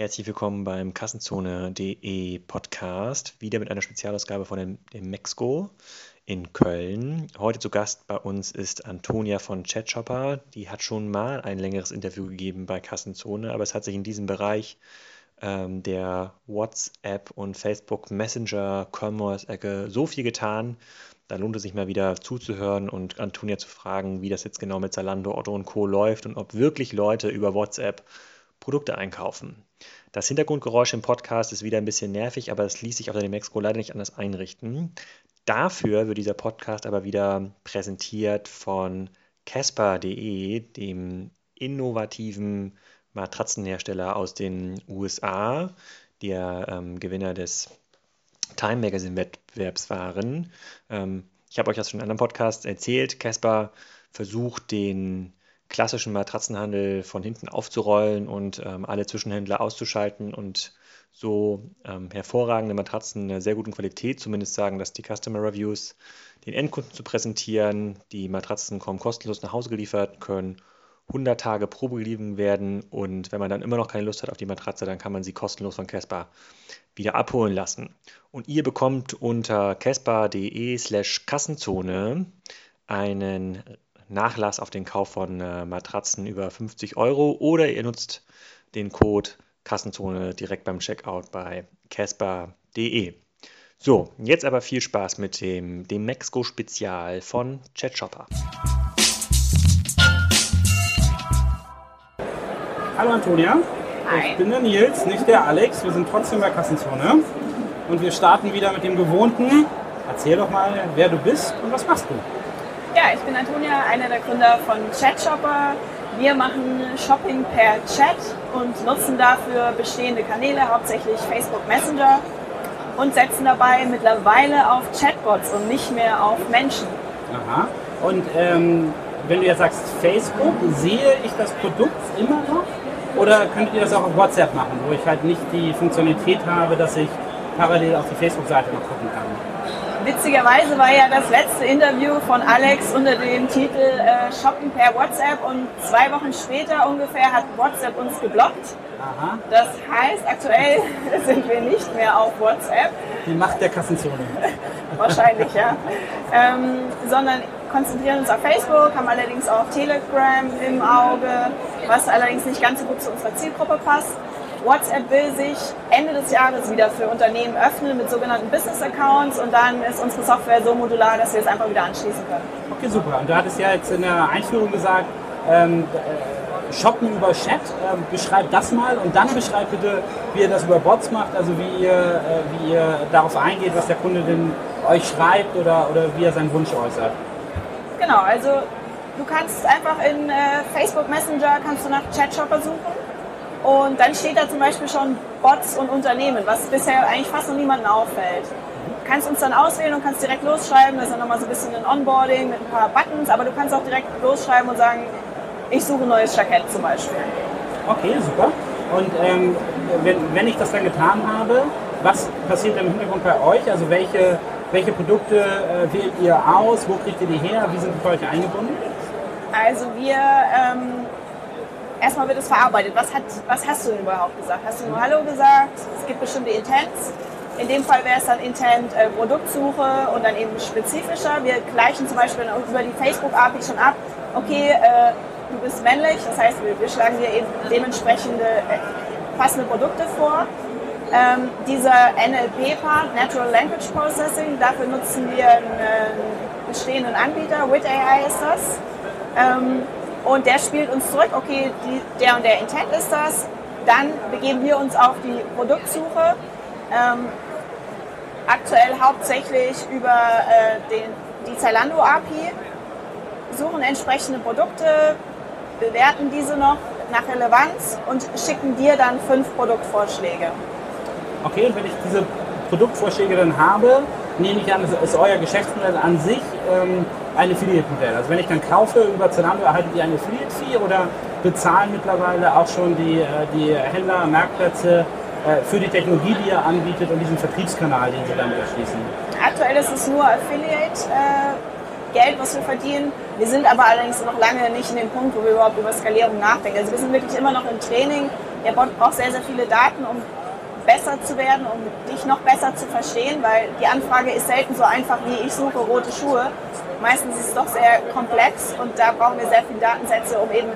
Herzlich willkommen beim Kassenzone.de Podcast, wieder mit einer Spezialausgabe von dem, dem Mexco in Köln. Heute zu Gast bei uns ist Antonia von Chatshopper. Die hat schon mal ein längeres Interview gegeben bei Kassenzone, aber es hat sich in diesem Bereich ähm, der WhatsApp und Facebook Messenger Commerce-Ecke so viel getan. Da lohnt es sich mal wieder zuzuhören und Antonia zu fragen, wie das jetzt genau mit Zalando, Otto und Co. läuft und ob wirklich Leute über WhatsApp Produkte einkaufen. Das Hintergrundgeräusch im Podcast ist wieder ein bisschen nervig, aber das ließ sich auf der Demexco leider nicht anders einrichten. Dafür wird dieser Podcast aber wieder präsentiert von Casper.de, dem innovativen Matratzenhersteller aus den USA, der ähm, Gewinner des Time Magazine Wettbewerbs waren. Ähm, ich habe euch das schon in einem anderen Podcast erzählt. Casper versucht den klassischen Matratzenhandel von hinten aufzurollen und ähm, alle Zwischenhändler auszuschalten und so ähm, hervorragende Matratzen einer sehr guten Qualität, zumindest sagen dass die Customer Reviews, den Endkunden zu präsentieren. Die Matratzen kommen kostenlos nach Hause geliefert, können 100 Tage Probe geliefert werden und wenn man dann immer noch keine Lust hat auf die Matratze, dann kann man sie kostenlos von Casper wieder abholen lassen. Und ihr bekommt unter casper.de slash Kassenzone einen Nachlass auf den Kauf von äh, Matratzen über 50 Euro oder ihr nutzt den Code Kassenzone direkt beim Checkout bei casper.de. So, jetzt aber viel Spaß mit dem, dem Mexiko Spezial von ChatShopper. Hallo Antonia. Hi. Ich bin der Nils, nicht der Alex. Wir sind trotzdem bei Kassenzone. Und wir starten wieder mit dem Gewohnten. Erzähl doch mal, wer du bist und was machst du. Ja, ich bin Antonia, einer der Gründer von ChatShopper. Wir machen Shopping per Chat und nutzen dafür bestehende Kanäle, hauptsächlich Facebook Messenger und setzen dabei mittlerweile auf Chatbots und nicht mehr auf Menschen. Aha. Und ähm, wenn du jetzt sagst Facebook, sehe ich das Produkt immer noch? Oder könntet ihr das auch auf WhatsApp machen, wo ich halt nicht die Funktionalität habe, dass ich parallel auf die Facebook-Seite noch gucken kann? Witzigerweise war ja das letzte Interview von Alex unter dem Titel äh, Shoppen per WhatsApp und zwei Wochen später ungefähr hat WhatsApp uns geblockt. Aha. Das heißt, aktuell sind wir nicht mehr auf WhatsApp, Die Macht der Kassenzone. wahrscheinlich ja, ähm, sondern konzentrieren uns auf Facebook, haben allerdings auch Telegram im Auge, was allerdings nicht ganz so gut zu unserer Zielgruppe passt. WhatsApp will sich Ende des Jahres wieder für Unternehmen öffnen mit sogenannten Business Accounts und dann ist unsere Software so modular, dass wir es einfach wieder anschließen können. Okay, super. Und du hattest ja jetzt in der Einführung gesagt, ähm, äh, Shoppen über Chat. Ähm, beschreib das mal und dann beschreib bitte, wie ihr das über Bots macht, also wie ihr, äh, wie ihr darauf eingeht, was der Kunde denn euch schreibt oder, oder wie er seinen Wunsch äußert. Genau, also du kannst einfach in äh, Facebook Messenger kannst du nach Chatshopper suchen und dann steht da zum Beispiel schon Bots und Unternehmen, was bisher eigentlich fast noch niemandem auffällt. Du kannst uns dann auswählen und kannst direkt losschreiben, das ist dann nochmal so ein bisschen ein Onboarding mit ein paar Buttons, aber du kannst auch direkt losschreiben und sagen, ich suche ein neues Jackett zum Beispiel. Okay, super. Und ähm, wenn, wenn ich das dann getan habe, was passiert im Hintergrund bei euch? Also welche, welche Produkte äh, wählt ihr aus? Wo kriegt ihr die her? Wie sind die bei euch eingebunden? Also wir, ähm, erstmal wird es verarbeitet. Was, hat, was hast du denn überhaupt gesagt? Hast du nur Hallo gesagt? Es gibt bestimmte Intents. In dem Fall wäre es dann Intent äh, Produktsuche und dann eben spezifischer. Wir gleichen zum Beispiel über die Facebook-API schon ab, okay, äh, du bist männlich, das heißt, wir, wir schlagen dir eben dementsprechende äh, passende Produkte vor. Ähm, dieser NLP-Part, Natural Language Processing, dafür nutzen wir einen äh, bestehenden Anbieter, Wit AI ist das. Ähm, und der spielt uns zurück, okay, die, der und der Intent ist das. Dann begeben wir uns auf die Produktsuche. Ähm, aktuell hauptsächlich über äh, den, die Zalando API, suchen entsprechende Produkte, bewerten diese noch nach Relevanz und schicken dir dann fünf Produktvorschläge. Okay, und wenn ich diese Produktvorschläge dann habe, nehme ich an, ist euer Geschäftsmodell an sich ähm, ein Affiliate-Modell. Also wenn ich dann kaufe über Zalando, erhaltet ihr eine Affiliate-Fee oder bezahlen mittlerweile auch schon die, äh, die Händler, Marktplätze äh, für die Technologie, die ihr anbietet und diesen Vertriebskanal, den sie damit erschließen? Aktuell ist es nur Affiliate. Äh, Geld, was wir verdienen. Wir sind aber allerdings noch lange nicht in dem Punkt, wo wir überhaupt über Skalierung nachdenken. Also wir sind wirklich immer noch im Training. Der Bot braucht sehr, sehr viele Daten, um besser zu werden, um dich noch besser zu verstehen, weil die Anfrage ist selten so einfach wie ich suche rote Schuhe. Meistens ist es doch sehr komplex und da brauchen wir sehr viele Datensätze, um eben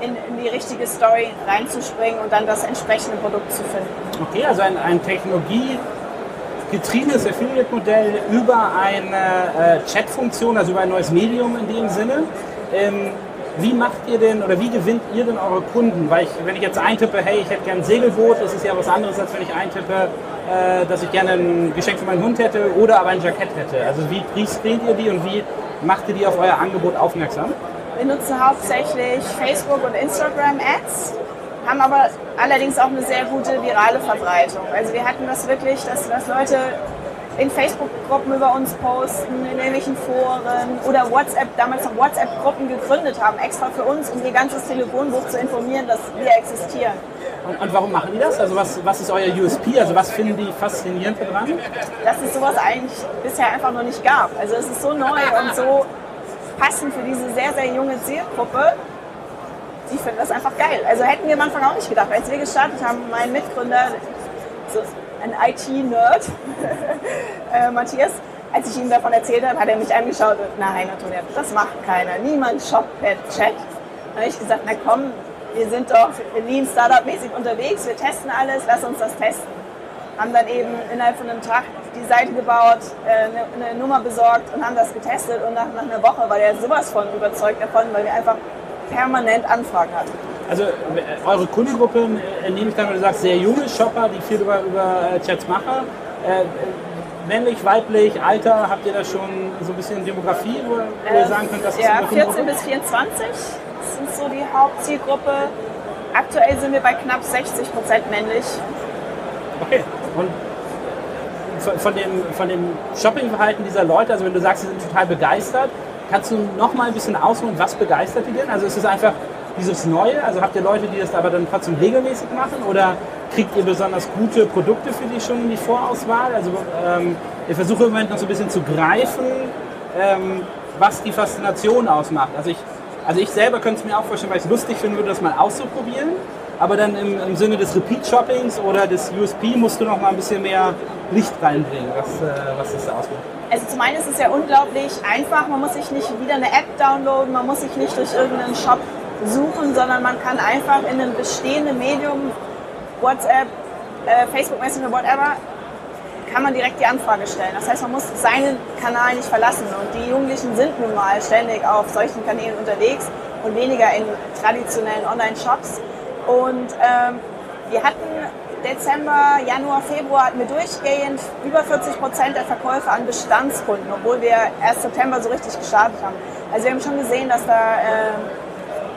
in, in die richtige Story reinzuspringen und dann das entsprechende Produkt zu finden. Okay, also ein, ein technologiegetriebenes Affiliate-Modell über eine äh, Chat-Funktion, also über ein neues Medium in dem Sinne. Ähm, wie macht ihr denn oder wie gewinnt ihr denn eure Kunden? Weil ich, wenn ich jetzt eintippe, hey, ich hätte gerne ein Segelboot, das ist ja was anderes, als wenn ich eintippe, äh, dass ich gerne ein Geschenk für meinen Hund hätte oder aber ein Jackett hätte. Also wie prescreent ihr die und wie macht ihr die auf euer Angebot aufmerksam? Wir nutzen hauptsächlich Facebook und Instagram Ads, haben aber allerdings auch eine sehr gute virale Verbreitung. Also wir hatten das wirklich, dass, dass Leute in Facebook-Gruppen über uns posten, in irgendwelchen Foren oder WhatsApp, damals noch WhatsApp-Gruppen gegründet haben, extra für uns, um ihr ganzes Telefonbuch zu informieren, dass wir existieren. Und, und, warum machen die das? Also was, was ist euer USP? Also was finden die faszinierend daran? Dass es sowas eigentlich bisher einfach noch nicht gab. Also es ist so neu und so passend für diese sehr, sehr junge Zielgruppe. Die finden das einfach geil. Also hätten wir am Anfang auch nicht gedacht. Als wir gestartet haben, mein Mitgründer, so ein IT-Nerd, äh, Matthias, als ich ihm davon erzählt habe, hat er mich angeschaut und nein, Antonia, das macht keiner. Niemand shoppt per Chat. Da habe ich gesagt, na komm, wir sind doch Lean Startup-mäßig unterwegs, wir testen alles, lass uns das testen. Haben dann eben innerhalb von einem Tag die Seite gebaut, äh, eine, Nummer besorgt und haben das getestet und nach, nach einer Woche war der sowas von überzeugt davon, weil wir einfach permanent Anfragen hatten. Also äh, eure Kundengruppe, äh, nehme ich dann, wenn du sagst, sehr junge Shopper, die viel über, über äh, Chats machen. Äh, männlich, weiblich, Alter, habt ihr da schon so ein bisschen Demografie, wo, wo ihr sagen könnt, das ist Ja, 14 bis 24 sind so die Hauptzielgruppe. Aktuell sind wir bei knapp 60 Prozent männlich. Okay. Und von dem, von dem Shoppingverhalten dieser Leute, also wenn du sagst, sie sind total begeistert, kannst du noch mal ein bisschen ausholen, was begeistert die denn? Also ist es einfach dieses Neue? Also habt ihr Leute, die das aber dann trotzdem regelmäßig machen oder kriegt ihr besonders gute Produkte für die schon in die Vorauswahl? Also ähm, ich versuche im Moment noch so ein bisschen zu greifen, ähm, was die Faszination ausmacht. Also ich, also ich selber könnte es mir auch vorstellen, weil ich es lustig finden würde, das mal auszuprobieren. Aber dann im, im Sinne des Repeat-Shoppings oder des USP musst du noch mal ein bisschen mehr Licht reinbringen, was, äh, was das ausmacht. Also zum einen ist es ja unglaublich einfach, man muss sich nicht wieder eine App downloaden, man muss sich nicht durch irgendeinen Shop suchen, sondern man kann einfach in einem bestehenden Medium, WhatsApp, äh, Facebook Messenger, whatever, kann man direkt die Anfrage stellen. Das heißt, man muss seinen Kanal nicht verlassen. Und die Jugendlichen sind nun mal ständig auf solchen Kanälen unterwegs und weniger in traditionellen Online-Shops. Und ähm, wir hatten Dezember, Januar, Februar hatten wir durchgehend über 40 Prozent der Verkäufe an Bestandskunden, obwohl wir erst September so richtig gestartet haben. Also wir haben schon gesehen, dass da äh,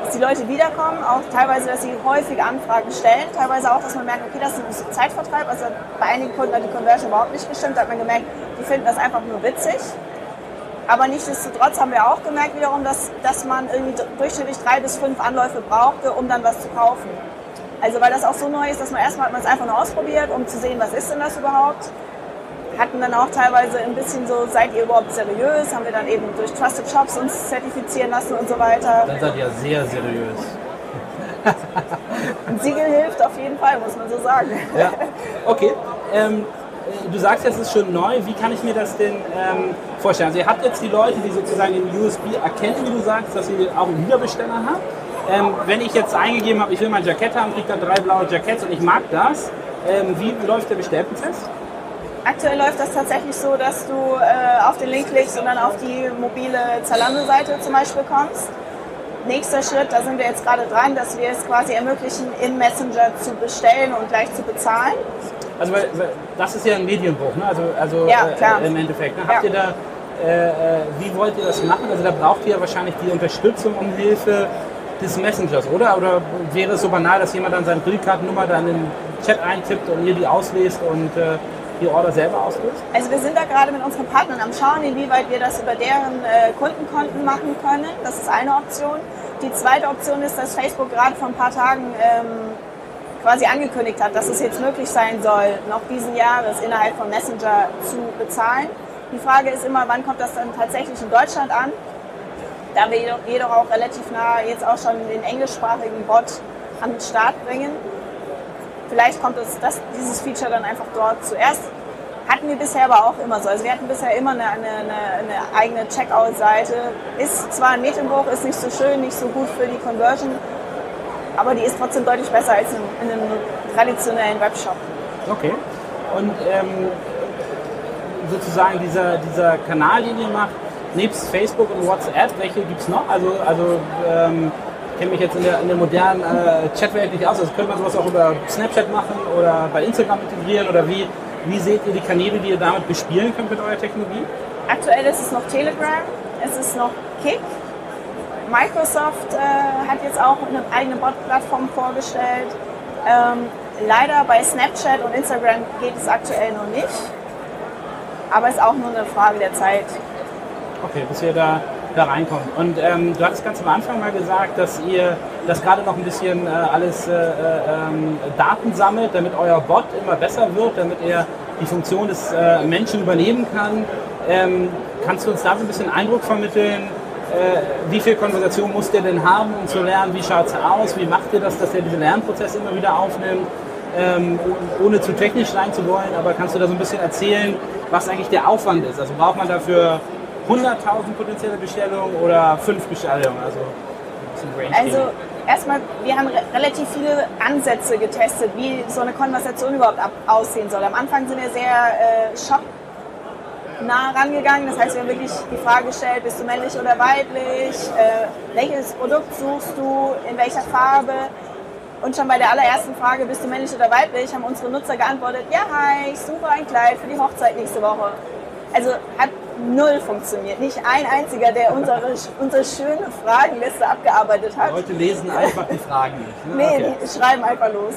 dass die Leute wiederkommen, auch teilweise, dass sie häufig Anfragen stellen, teilweise auch, dass man merkt, okay, das ist ein Zeitvertreib. Also bei einigen Kunden hat die Conversion überhaupt nicht gestimmt, da hat man gemerkt, die finden das einfach nur witzig. Aber nichtsdestotrotz haben wir auch gemerkt wiederum, dass, dass man irgendwie durchschnittlich drei bis fünf Anläufe brauchte, um dann was zu kaufen. Also weil das auch so neu ist, dass man erstmal hat man es einfach nur ausprobiert, um zu sehen, was ist denn das überhaupt hatten dann auch teilweise ein bisschen so, seid ihr überhaupt seriös? Haben wir dann eben durch Trusted Shops uns zertifizieren lassen und so weiter. Dann seid ihr sehr seriös. Ein Siegel hilft auf jeden Fall, muss man so sagen. Ja. Okay. Ähm, du sagst, es ist schon neu. Wie kann ich mir das denn ähm, vorstellen? Also ihr habt jetzt die Leute, die sozusagen den USB erkennen, wie du sagst, dass ihr auch einen Wiederbesteller habt. Ähm, wenn ich jetzt eingegeben habe, ich will mein Jackett haben, kriege da drei blaue Jackets und ich mag das, ähm, wie läuft der Bestellprozess? Aktuell läuft das tatsächlich so, dass du äh, auf den Link klickst und dann auf die mobile Zalando-Seite zum Beispiel kommst. Nächster Schritt, da sind wir jetzt gerade dran, dass wir es quasi ermöglichen, in Messenger zu bestellen und gleich zu bezahlen. Also weil, weil das ist ja ein Medienbruch, ne? also, also ja, äh, im Endeffekt. Ne? Habt ja. ihr da, äh, äh, wie wollt ihr das machen? Also da braucht ihr ja wahrscheinlich die Unterstützung und Hilfe des Messengers, oder? Oder wäre es so banal, dass jemand dann seine Kreditkartennummer dann in den Chat eintippt und ihr die auslest und äh, die Order selber auslöst? Also wir sind da gerade mit unseren Partnern am Schauen, inwieweit wir das über deren äh, Kundenkonten machen können. Das ist eine Option. Die zweite Option ist, dass Facebook gerade vor ein paar Tagen ähm, quasi angekündigt hat, dass es jetzt möglich sein soll, noch diesen Jahres innerhalb von Messenger zu bezahlen. Die Frage ist immer, wann kommt das dann tatsächlich in Deutschland an? da wir jedoch, jedoch auch relativ nah jetzt auch schon den englischsprachigen Bot an den Start bringen. Vielleicht kommt es, das, dieses Feature dann einfach dort zuerst. Hatten wir bisher aber auch immer so. Also wir hatten bisher immer eine, eine, eine eigene Checkout-Seite. Ist zwar ein Medienbruch, ist nicht so schön, nicht so gut für die Conversion, aber die ist trotzdem deutlich besser als in, in einem traditionellen Webshop. Okay. Und ähm, sozusagen dieser, dieser Kanal, den ihr macht, nebst Facebook und WhatsApp, welche gibt es noch? Also, also ähm, kenne mich jetzt in der, in der modernen äh, Chatwelt nicht aus. Also könnte man sowas auch über Snapchat machen oder bei Instagram integrieren oder wie, wie seht ihr die Kanäle, die ihr damit bespielen könnt mit eurer Technologie? Aktuell ist es noch Telegram, es ist noch Kick. Microsoft äh, hat jetzt auch eine eigene Bot-Plattform vorgestellt. Ähm, leider bei Snapchat und Instagram geht es aktuell noch nicht. Aber es ist auch nur eine Frage der Zeit. Okay, bis ihr da, da reinkommt. Und ähm, du hattest ganz am Anfang mal gesagt, dass ihr das gerade noch ein bisschen äh, alles äh, äh, ähm, Daten sammelt, damit euer Bot immer besser wird, damit er die Funktion des äh, Menschen übernehmen kann. Ähm, kannst du uns da so ein bisschen Eindruck vermitteln? Äh, wie viel Konversation muss der denn haben, um zu lernen, wie schaut es aus, wie macht ihr das, dass er diesen Lernprozess immer wieder aufnimmt, ähm, ohne zu technisch sein zu wollen, aber kannst du da so ein bisschen erzählen, was eigentlich der Aufwand ist? Also braucht man dafür 100.000 potenzielle Bestellungen oder fünf Bestellungen? Also, also erstmal, wir haben re relativ viele Ansätze getestet, wie so eine Konversation überhaupt aussehen soll. Am Anfang sind wir sehr äh, shop nah rangegangen. Das heißt, wir haben wirklich die Frage gestellt, bist du männlich oder weiblich? Äh, welches Produkt suchst du? In welcher Farbe? Und schon bei der allerersten Frage, bist du männlich oder weiblich, haben unsere Nutzer geantwortet, ja, hi, ich suche ein Kleid für die Hochzeit nächste Woche. Also hat null funktioniert. Nicht ein einziger, der unsere, unsere schöne Fragenliste abgearbeitet hat. Leute lesen einfach die Fragen nicht. Ne? Nee, okay. die schreiben einfach los.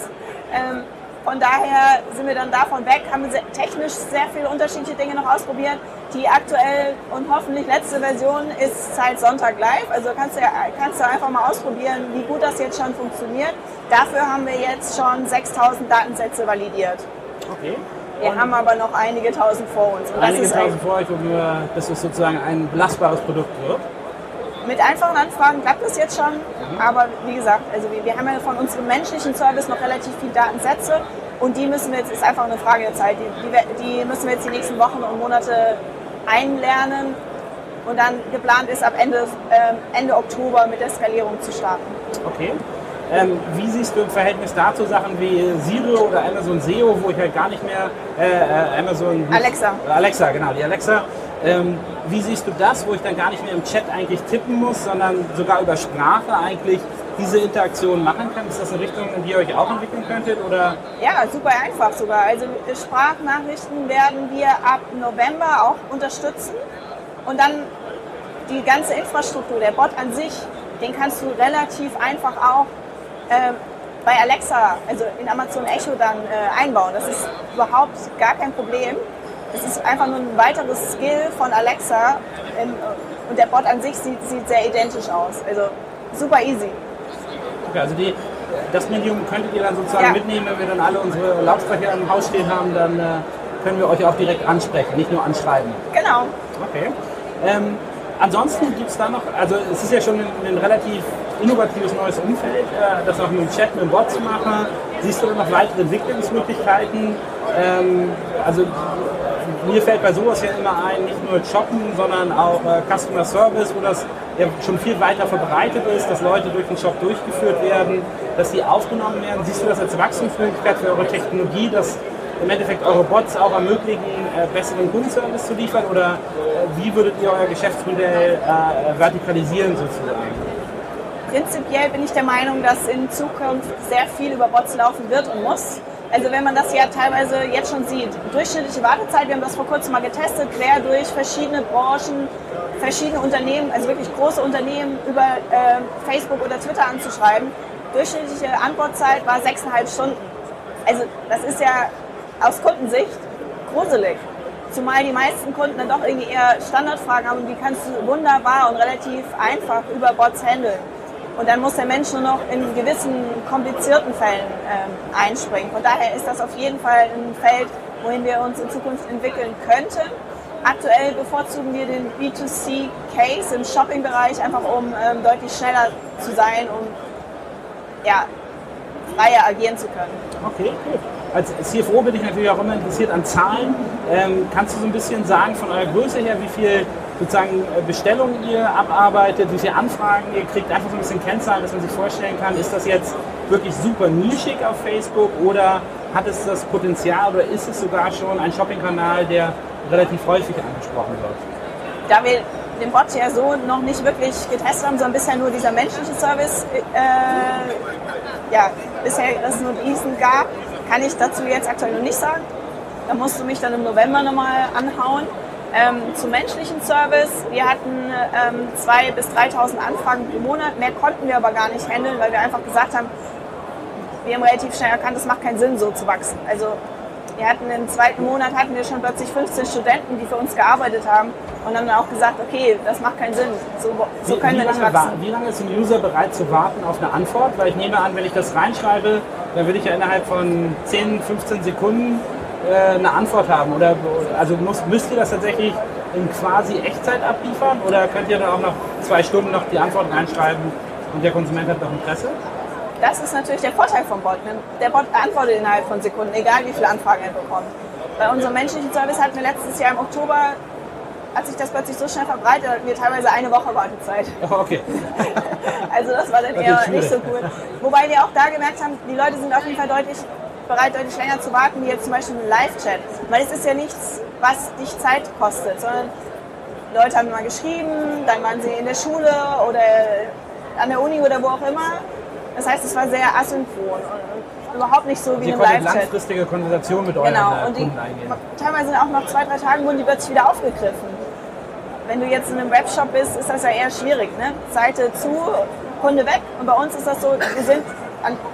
Ähm, von daher sind wir dann davon weg, haben technisch sehr viele unterschiedliche Dinge noch ausprobiert. Die aktuell und hoffentlich letzte Version ist seit Sonntag live. Also kannst du, kannst du einfach mal ausprobieren, wie gut das jetzt schon funktioniert. Dafür haben wir jetzt schon 6000 Datensätze validiert. Okay. Wir und haben aber noch einige tausend vor uns. Und einige tausend vor euch, um dass es sozusagen ein belastbares Produkt wird. Mit einfachen Anfragen klappt das jetzt schon, mhm. aber wie gesagt, also wir, wir, haben ja von unserem menschlichen Service noch relativ viele Datensätze und die müssen wir jetzt, ist einfach eine Frage der Zeit, die, die, die müssen wir jetzt die nächsten Wochen und Monate einlernen und dann geplant ist ab Ende, äh, Ende Oktober mit der Skalierung zu starten. Okay. Ähm, wie siehst du im Verhältnis dazu Sachen wie Siri oder Amazon SEO, wo ich halt gar nicht mehr äh, äh Amazon Alexa. Alexa, genau, die Alexa ähm, wie siehst du das, wo ich dann gar nicht mehr im Chat eigentlich tippen muss, sondern sogar über Sprache eigentlich diese Interaktion machen kann? Ist das eine Richtung, in die ihr euch auch entwickeln könntet? Oder? Ja, super einfach sogar. Also Sprachnachrichten werden wir ab November auch unterstützen. Und dann die ganze Infrastruktur, der Bot an sich, den kannst du relativ einfach auch äh, bei Alexa, also in Amazon Echo dann äh, einbauen. Das ist überhaupt gar kein Problem. Es ist einfach nur ein weiteres Skill von Alexa in, und der Bot an sich sieht, sieht sehr identisch aus. Also super easy. Okay, also die, das Medium könntet ihr dann sozusagen ja. mitnehmen, wenn wir dann alle unsere Lautsprecher im Haus stehen haben, dann äh, können wir euch auch direkt ansprechen, nicht nur anschreiben. Genau. Okay. Ähm, ansonsten gibt es da noch, also es ist ja schon ein, ein relativ innovatives neues Umfeld, äh, das auch mit dem Chat, mit dem Bot zu machen. Siehst du da noch weitere Entwicklungsmöglichkeiten? Ähm, also mir fällt bei sowas ja immer ein, nicht nur Shoppen, sondern auch äh, Customer Service, wo das ja schon viel weiter verbreitet ist, dass Leute durch den Shop durchgeführt werden, dass die aufgenommen werden. Siehst du das als Wachstumsmöglichkeit für eure Technologie, dass im Endeffekt eure Bots auch ermöglichen, äh, besseren Kundenservice zu liefern? Oder äh, wie würdet ihr euer Geschäftsmodell äh, vertikalisieren sozusagen? Prinzipiell bin ich der Meinung, dass in Zukunft sehr viel über Bots laufen wird und muss. Also wenn man das ja teilweise jetzt schon sieht, durchschnittliche Wartezeit, wir haben das vor kurzem mal getestet, quer durch verschiedene Branchen, verschiedene Unternehmen, also wirklich große Unternehmen über äh, Facebook oder Twitter anzuschreiben. Durchschnittliche Antwortzeit war sechseinhalb Stunden. Also das ist ja aus Kundensicht gruselig. Zumal die meisten Kunden dann doch irgendwie eher Standardfragen haben und die kannst du wunderbar und relativ einfach über Bots handeln. Und dann muss der Mensch nur noch in gewissen komplizierten Fällen ähm, einspringen. Von daher ist das auf jeden Fall ein Feld, wohin wir uns in Zukunft entwickeln könnten. aktuell bevorzugen wir den B2C-Case im Shopping-Bereich, einfach um ähm, deutlich schneller zu sein, um ja, freier agieren zu können. Okay, gut. Als CFO bin ich natürlich auch immer interessiert an Zahlen. Ähm, kannst du so ein bisschen sagen von eurer Größe her, wie viel sozusagen äh, Bestellungen ihr abarbeitet, wie viele Anfragen ihr kriegt, einfach so ein bisschen Kennzahlen, dass man sich vorstellen kann, ist das jetzt wirklich super nischig auf Facebook oder hat es das Potenzial oder ist es sogar schon ein Shopping-Kanal, der relativ häufig angesprochen wird? Da wir den Bot ja so noch nicht wirklich getestet haben, sondern bisher nur dieser menschliche Service, äh, ja, bisher es nur diesen gab, kann ich dazu jetzt aktuell noch nicht sagen. Da musst du mich dann im November nochmal anhauen. Ähm, zum menschlichen Service, wir hatten ähm, 2.000 bis 3.000 Anfragen pro Monat, mehr konnten wir aber gar nicht handeln, weil wir einfach gesagt haben, wir haben relativ schnell erkannt, es macht keinen Sinn, so zu wachsen. Also wir hatten im zweiten Monat hatten wir schon plötzlich 15 Studenten, die für uns gearbeitet haben und haben dann auch gesagt, okay, das macht keinen Sinn, so, so Wie, können wie, wir nicht wachsen. wa- wie lange ist ein User bereit zu warten auf eine Antwort? Weil ich nehme an, wenn ich das reinschreibe, dann will ich ja innerhalb von 10, 15 Sekunden eine Antwort haben. Oder also muss, müsst ihr das tatsächlich in quasi Echtzeit abliefern oder könnt ihr da auch noch zwei Stunden noch die Antworten reinschreiben und der Konsument hat noch Interesse? Das ist natürlich der Vorteil vom Bot. Der Bot antwortet innerhalb von Sekunden, egal wie viele Anfragen er bekommt. Bei unserem menschlichen Service hatten wir letztes Jahr im Oktober, hat sich das plötzlich so schnell verbreitet, hatten wir teilweise eine Woche Wartezeit. Oh, okay. Also das war dann eher nicht so cool. Wobei wir auch da gemerkt haben, die Leute sind auf jeden Fall deutlich bereit, deutlich länger zu warten, wie jetzt zum Beispiel ein Live-Chat. Weil es ist ja nichts, was dich Zeit kostet, sondern Leute haben mal geschrieben, dann waren sie in der Schule oder an der Uni oder wo auch immer. Das heißt, es war sehr asynchron und überhaupt nicht so wie ein Live-Chat. langfristige Konversationen mit euren Genau, äh, und die, Kunden eingehen. teilweise auch nach zwei, drei Tagen wurden die plötzlich wieder aufgegriffen. Wenn du jetzt in einem Webshop bist, ist das ja eher schwierig. Ne? Seite zu, Kunde weg. Und bei uns ist das so, wir sind,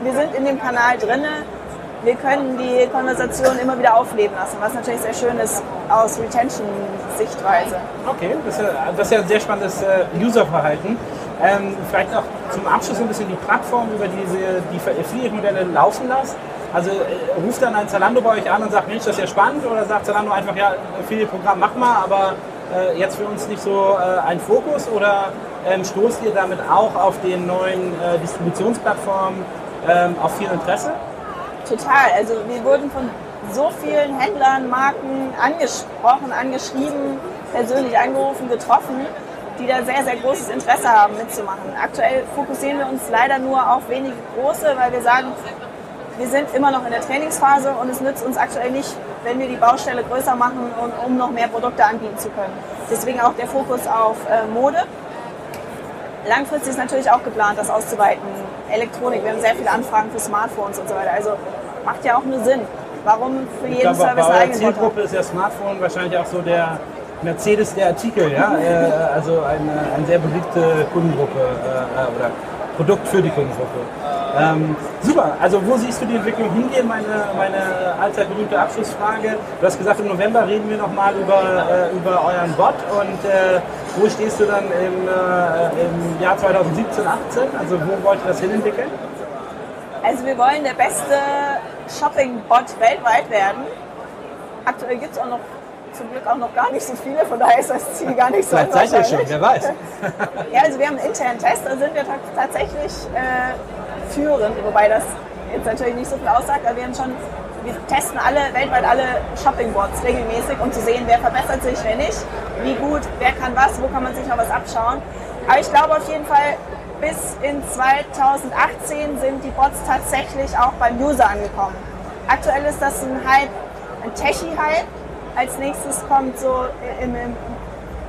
wir sind in dem Kanal drinne. Wir können die Konversation immer wieder aufleben lassen, was natürlich sehr schön ist aus Retention-Sichtweise. Okay, das ist, ja, das ist ja ein sehr spannendes äh, Userverhalten. Ähm, vielleicht auch zum Abschluss ein bisschen die Plattform, über die Sie die Affiliate-Modelle laufen lassen. Also äh, ruft dann ein Zalando bei euch an und sagt, Mensch, das ist ja spannend, oder sagt Zalando einfach, ja, Affiliate-Programm mach mal, aber äh, jetzt für uns nicht so äh, ein Fokus, oder ähm, stoßt ihr damit auch auf den neuen äh, Distributionsplattformen ähm, auf viel Interesse? Total. Also wir wurden von so vielen Händlern, Marken angesprochen, angeschrieben, persönlich angerufen, getroffen, die da sehr, sehr großes Interesse haben mitzumachen. Aktuell fokussieren wir uns leider nur auf wenige große, weil wir sagen, wir sind immer noch in der Trainingsphase und es nützt uns aktuell nicht, wenn wir die Baustelle größer machen, und, um noch mehr Produkte anbieten zu können. Deswegen auch der Fokus auf äh, Mode. Langfristig ist natürlich auch geplant, das auszuweiten. Elektronik, wir haben sehr viele Anfragen für Smartphones und so weiter. Also macht ja auch nur Sinn. Warum für jeden glaube, Service Bot haben? Zielgruppe ist ja Smartphone wahrscheinlich auch so der Mercedes der Artikel, ja? äh, also eine, eine sehr beliebte Kundengruppe äh, äh, oder Produkt für die Kundengruppe. Ähm, super, also wo siehst du die Entwicklung hingehen? Meine, meine allzeit berühmte Abschlussfrage. Du hast gesagt, im November reden wir nochmal über, äh, über euren Bot und äh, wo stehst du dann im, äh, im Jahr 2017, 18? Also wo wollt ihr das hinentwickeln? Also wir wollen der beste Shopping-Bot weltweit werden. Aktuell gibt es auch noch zum Glück auch noch gar nicht so viele, von daher ist das Ziel gar nicht so Vielleicht seid ihr schon, wer weiß. Ja, also wir haben einen internen Test, da sind wir ta- tatsächlich äh, führend, wobei das jetzt natürlich nicht so viel aussagt, aber wir haben schon, wir testen alle, weltweit alle Shopping-Bots regelmäßig, um zu sehen, wer verbessert sich, wer nicht, wie gut, wer kann was, wo kann man sich noch was abschauen. Aber ich glaube auf jeden Fall, bis in 2018 sind die Bots tatsächlich auch beim User angekommen. Aktuell ist das ein Hype, ein Techie-Hype. Als nächstes kommt so im,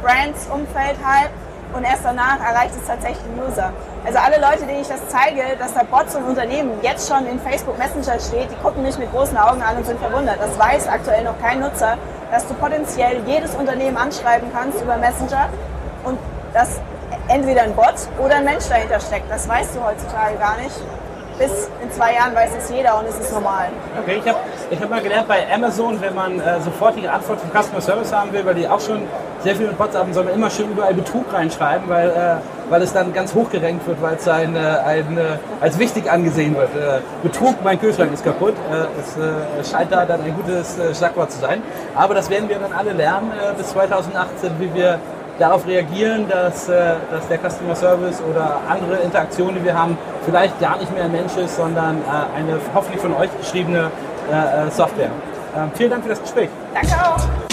Brands-Umfeld Hype und erst danach erreicht es tatsächlich den User. Also alle Leute, denen ich das zeige, dass da Bots und Unternehmen jetzt schon in Facebook Messenger steht, die gucken mich mit großen Augen an und sind verwundert. Das weiß aktuell noch kein Nutzer, dass du potenziell jedes Unternehmen anschreiben kannst über Messenger und dass entweder ein Bot oder ein Mensch dahinter steckt. Das weißt du heutzutage gar nicht. Bis in zwei Jahren weiß es jeder und es ist normal. Okay, ich habe ich hab mal gelernt bei Amazon, wenn man äh, sofortige Antwort vom Customer Service haben will, weil die auch schon sehr viel mit Bots haben, soll man immer schön überall Betrug reinschreiben, weil äh, weil es dann ganz hoch gerankt wird, weil es ein, ein, als wichtig angesehen wird. Betrug, mein Kühlschrank ist kaputt. Es scheint da dann ein gutes Schlagwort zu sein. Aber das werden wir dann alle lernen bis 2018, wie wir darauf reagieren, dass, dass der Customer Service oder andere Interaktionen, die wir haben, vielleicht gar nicht mehr ein Mensch ist, sondern eine hoffentlich von euch geschriebene Software. Ähm, vielen Dank für das Gespräch. Danke auch.